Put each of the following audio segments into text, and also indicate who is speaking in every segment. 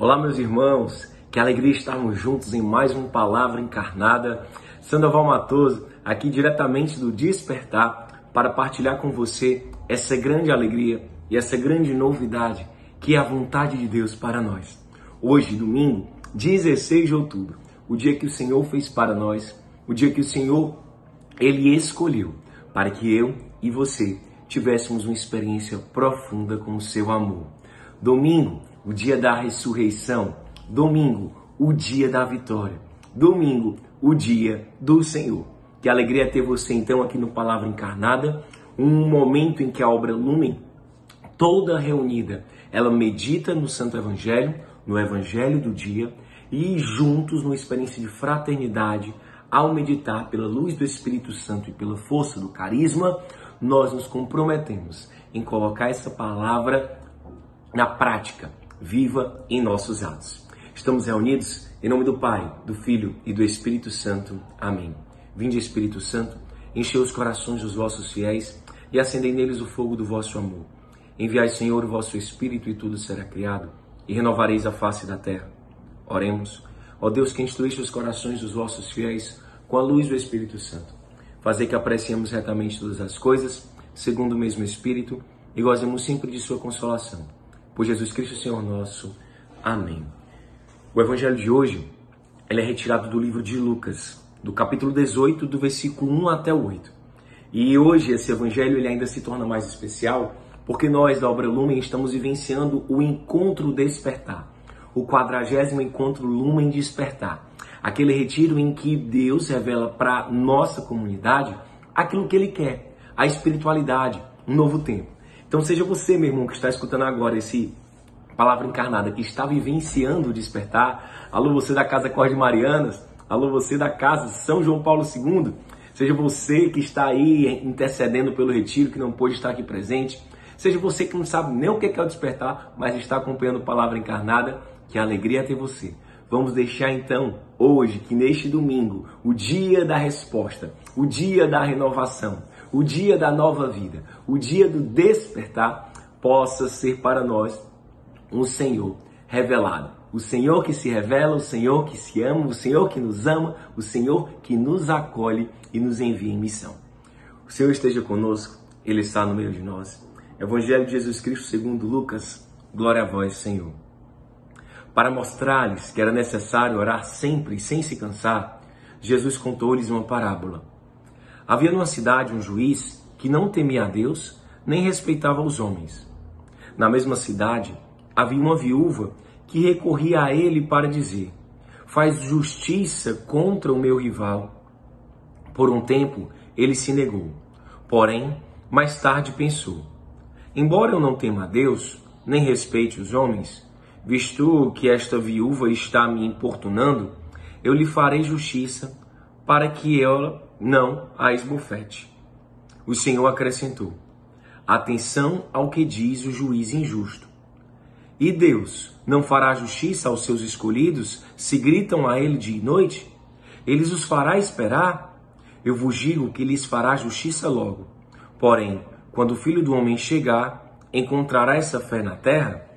Speaker 1: Olá, meus irmãos, que alegria estarmos juntos em mais uma palavra encarnada. Sandoval Matoso, aqui diretamente do Despertar, para partilhar com você essa grande alegria e essa grande novidade que é a vontade de Deus para nós. Hoje, domingo, 16 de outubro, o dia que o Senhor fez para nós, o dia que o Senhor ele escolheu para que eu e você tivéssemos uma experiência profunda com o seu amor. Domingo, o dia da ressurreição. Domingo, o dia da vitória. Domingo, o dia do Senhor. Que alegria ter você então aqui no Palavra Encarnada, um momento em que a obra Lumen, toda reunida, ela medita no Santo Evangelho, no Evangelho do dia e juntos numa experiência de fraternidade, ao meditar pela luz do Espírito Santo e pela força do carisma, nós nos comprometemos em colocar essa palavra na prática, viva em nossos atos. Estamos reunidos em nome do Pai, do Filho e do Espírito Santo. Amém. Vinde, Espírito Santo, enchei os corações dos vossos fiéis e acendei neles o fogo do vosso amor. Enviai, Senhor, o vosso Espírito e tudo será criado, e renovareis a face da terra. Oremos. Ó Deus que instruíste os corações dos vossos fiéis com a luz do Espírito Santo. Fazer que apreciemos retamente todas as coisas, segundo o mesmo Espírito, e gozemos sempre de sua consolação por Jesus Cristo, Senhor nosso. Amém. O evangelho de hoje ele é retirado do livro de Lucas, do capítulo 18, do versículo 1 até o 8. E hoje esse evangelho ele ainda se torna mais especial porque nós da Obra Lumen estamos vivenciando o Encontro Despertar, o quadragésimo Encontro Lumen Despertar, aquele retiro em que Deus revela para nossa comunidade aquilo que Ele quer, a espiritualidade, um novo tempo. Então seja você, meu irmão, que está escutando agora esse palavra encarnada, que está vivenciando o despertar. Alô, você da Casa Corte Marianas. Alô, você da Casa São João Paulo II. Seja você que está aí intercedendo pelo retiro, que não pôde estar aqui presente. Seja você que não sabe nem o que é o despertar, mas está acompanhando palavra encarnada. Que alegria ter você. Vamos deixar então, hoje, que neste domingo, o dia da resposta, o dia da renovação, o dia da nova vida, o dia do despertar, possa ser para nós um Senhor revelado. O Senhor que se revela, o Senhor que se ama, o Senhor que nos ama, o Senhor que nos acolhe e nos envia em missão. O Senhor esteja conosco, Ele está no meio de nós. Evangelho de Jesus Cristo segundo Lucas, glória a vós, Senhor. Para mostrar-lhes que era necessário orar sempre sem se cansar, Jesus contou-lhes uma parábola Havia numa cidade um juiz que não temia a Deus nem respeitava os homens. Na mesma cidade havia uma viúva que recorria a ele para dizer: Faz justiça contra o meu rival. Por um tempo ele se negou, porém, mais tarde pensou: Embora eu não tema a Deus, nem respeite os homens, visto que esta viúva está me importunando, eu lhe farei justiça para que ela não a esbofete. O Senhor acrescentou: Atenção ao que diz o juiz injusto. E Deus não fará justiça aos seus escolhidos se gritam a ele de noite? Eles os fará esperar? Eu vos digo que lhes fará justiça logo. Porém, quando o filho do homem chegar, encontrará essa fé na terra?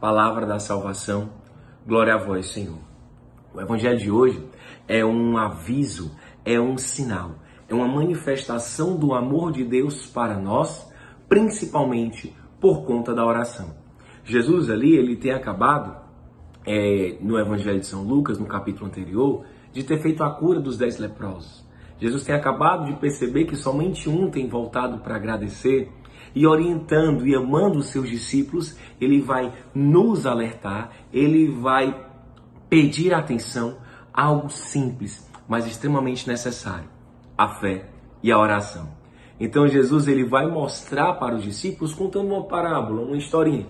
Speaker 1: Palavra da salvação. Glória a vós, Senhor. O evangelho de hoje é um aviso é um sinal, é uma manifestação do amor de Deus para nós, principalmente por conta da oração. Jesus ali, ele tem acabado, é, no Evangelho de São Lucas, no capítulo anterior, de ter feito a cura dos dez leprosos. Jesus tem acabado de perceber que somente um tem voltado para agradecer e orientando e amando os seus discípulos, ele vai nos alertar, ele vai pedir atenção a algo simples, mas extremamente necessário, a fé e a oração. Então Jesus ele vai mostrar para os discípulos contando uma parábola, uma historinha,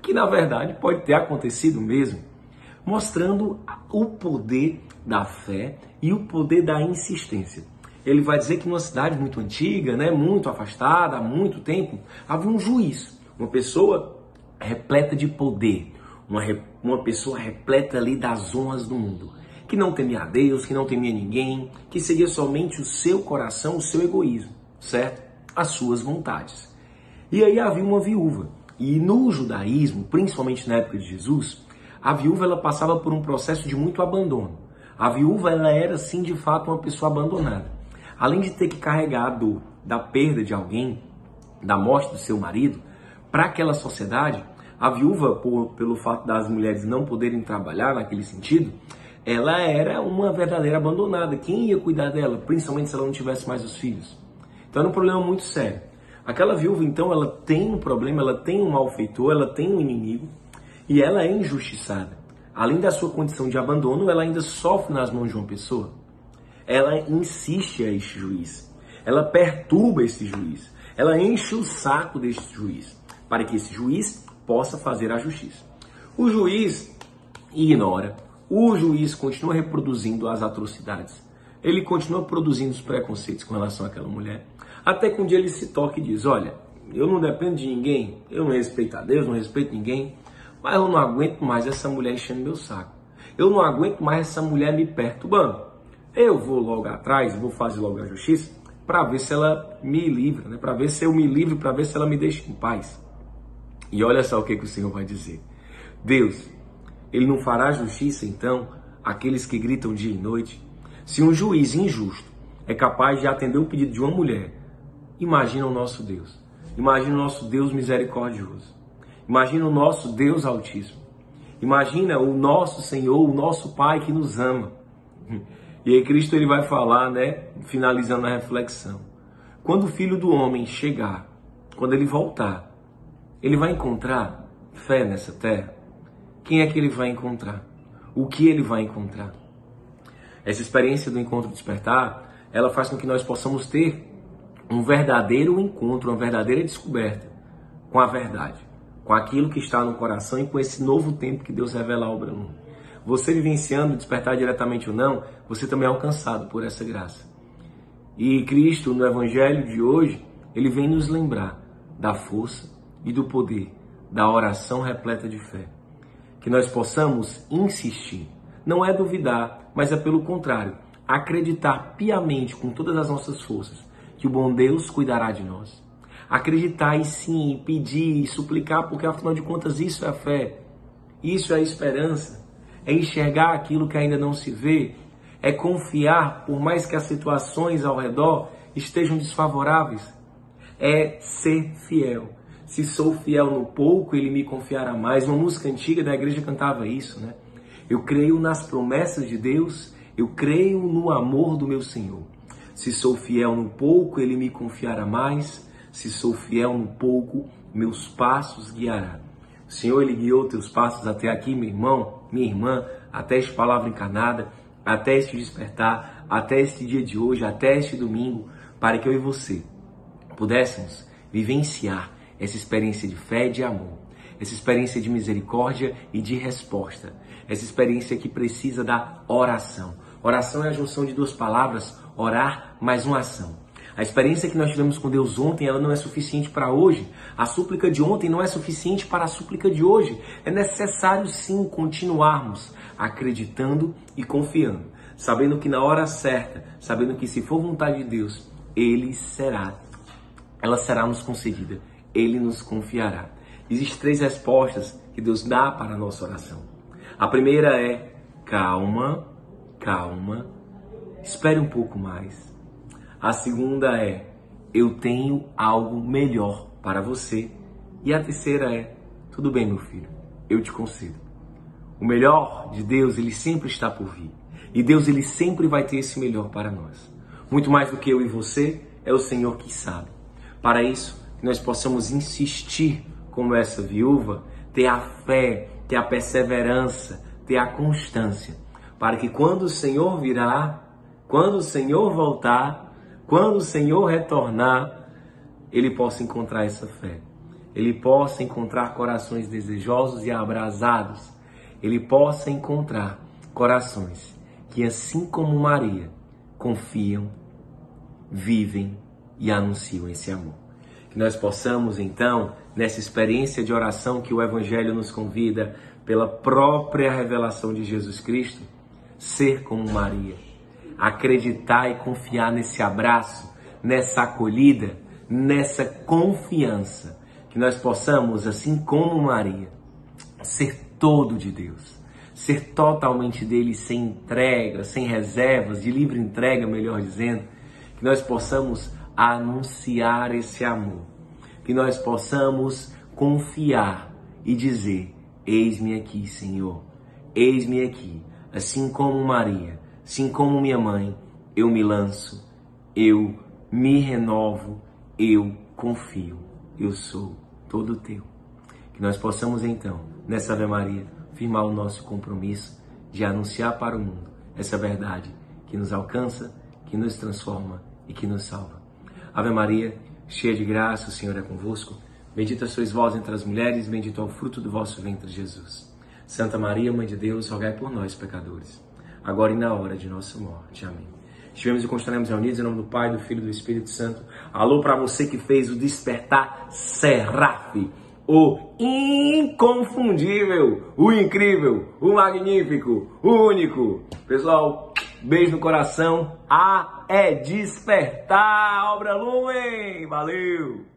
Speaker 1: que na verdade pode ter acontecido mesmo, mostrando o poder da fé e o poder da insistência. Ele vai dizer que numa cidade muito antiga, né, muito afastada, há muito tempo, havia um juiz, uma pessoa repleta de poder, uma, uma pessoa repleta ali das honras do mundo que não temia a Deus, que não temia ninguém, que seguia somente o seu coração, o seu egoísmo, certo? As suas vontades. E aí havia uma viúva. E no judaísmo, principalmente na época de Jesus, a viúva ela passava por um processo de muito abandono. A viúva ela era sim de fato uma pessoa abandonada. Além de ter que carregar a dor da perda de alguém, da morte do seu marido, para aquela sociedade, a viúva, por, pelo fato das mulheres não poderem trabalhar naquele sentido, ela era uma verdadeira abandonada. Quem ia cuidar dela, principalmente se ela não tivesse mais os filhos? Então era um problema muito sério. Aquela viúva, então, ela tem um problema, ela tem um malfeitor, ela tem um inimigo e ela é injustiçada. Além da sua condição de abandono, ela ainda sofre nas mãos de uma pessoa. Ela insiste a este juiz. Ela perturba esse juiz. Ela enche o saco deste juiz para que esse juiz possa fazer a justiça. O juiz ignora, o juiz continua reproduzindo as atrocidades. Ele continua produzindo os preconceitos com relação àquela mulher. Até que um dia ele se toca e diz: Olha, eu não dependo de ninguém, eu não respeito a Deus, não respeito ninguém, mas eu não aguento mais essa mulher enchendo meu saco. Eu não aguento mais essa mulher me perturbando. Eu vou logo atrás, vou fazer logo a justiça para ver se ela me livra, né? para ver se eu me livro, para ver se ela me deixa em paz. E olha só o que, que o Senhor vai dizer. Deus, Ele não fará justiça, então, àqueles que gritam dia e noite? Se um juiz injusto é capaz de atender o pedido de uma mulher, imagina o nosso Deus. Imagina o nosso Deus misericordioso. Imagina o nosso Deus Altíssimo. Imagina o nosso Senhor, o nosso Pai que nos ama. E aí Cristo ele vai falar, né, finalizando a reflexão. Quando o Filho do Homem chegar, quando ele voltar, ele vai encontrar fé nessa terra? Quem é que ele vai encontrar? O que ele vai encontrar? Essa experiência do encontro despertar, ela faz com que nós possamos ter um verdadeiro encontro, uma verdadeira descoberta com a verdade, com aquilo que está no coração e com esse novo tempo que Deus revela no mundo. Você vivenciando despertar diretamente ou não, você também é alcançado por essa graça. E Cristo, no Evangelho de hoje, ele vem nos lembrar da força, e do poder da oração repleta de fé. Que nós possamos insistir, não é duvidar, mas é pelo contrário, acreditar piamente com todas as nossas forças que o bom Deus cuidará de nós. Acreditar e sim, pedir e suplicar, porque afinal de contas isso é a fé, isso é a esperança, é enxergar aquilo que ainda não se vê, é confiar, por mais que as situações ao redor estejam desfavoráveis, é ser fiel se sou fiel no pouco, ele me confiará mais. Uma música antiga da igreja cantava isso, né? Eu creio nas promessas de Deus, eu creio no amor do meu Senhor. Se sou fiel no pouco, ele me confiará mais. Se sou fiel no pouco, meus passos guiará. Senhor, ele guiou teus passos até aqui, meu irmão, minha irmã, até esta palavra encarnada, até este despertar, até este dia de hoje, até este domingo, para que eu e você pudéssemos vivenciar essa experiência de fé e de amor, essa experiência de misericórdia e de resposta, essa experiência que precisa da oração. Oração é a junção de duas palavras, orar mais uma ação. A experiência que nós tivemos com Deus ontem, ela não é suficiente para hoje. A súplica de ontem não é suficiente para a súplica de hoje. É necessário sim continuarmos acreditando e confiando, sabendo que na hora certa, sabendo que se for vontade de Deus, ele será, ela será nos concedida ele nos confiará. Existem três respostas que Deus dá para a nossa oração. A primeira é calma, calma, espere um pouco mais. A segunda é eu tenho algo melhor para você. E a terceira é tudo bem, meu filho, eu te concedo. O melhor de Deus, ele sempre está por vir. E Deus, ele sempre vai ter esse melhor para nós. Muito mais do que eu e você, é o Senhor que sabe. Para isso, que nós possamos insistir como essa viúva, ter a fé, ter a perseverança, ter a constância, para que quando o Senhor virá, quando o Senhor voltar, quando o Senhor retornar, ele possa encontrar essa fé. Ele possa encontrar corações desejosos e abrasados. Ele possa encontrar corações que, assim como Maria, confiam, vivem e anunciam esse amor. Que nós possamos, então, nessa experiência de oração que o Evangelho nos convida, pela própria revelação de Jesus Cristo, ser como Maria. Acreditar e confiar nesse abraço, nessa acolhida, nessa confiança. Que nós possamos, assim como Maria, ser todo de Deus. Ser totalmente dele, sem entrega, sem reservas, de livre entrega, melhor dizendo. Que nós possamos anunciar esse amor. Que nós possamos confiar e dizer: Eis-me aqui, Senhor. Eis-me aqui. Assim como Maria, assim como minha mãe, eu me lanço, eu me renovo, eu confio. Eu sou todo teu. Que nós possamos então, nessa Ave Maria, firmar o nosso compromisso de anunciar para o mundo essa verdade que nos alcança, que nos transforma e que nos salva. Ave Maria, cheia de graça, o Senhor é convosco. Bendita sois vós entre as mulheres, bendito é o fruto do vosso ventre, Jesus. Santa Maria, Mãe de Deus, rogai por nós, pecadores, agora e na hora de nossa morte. Amém. Estivemos e continuaremos reunidos em nome do Pai, do Filho e do Espírito Santo. Alô para você que fez o despertar Seraf, o inconfundível, o incrível, o magnífico, o único. Pessoal, beijo no coração. A é despertar, obra Lumen. Valeu!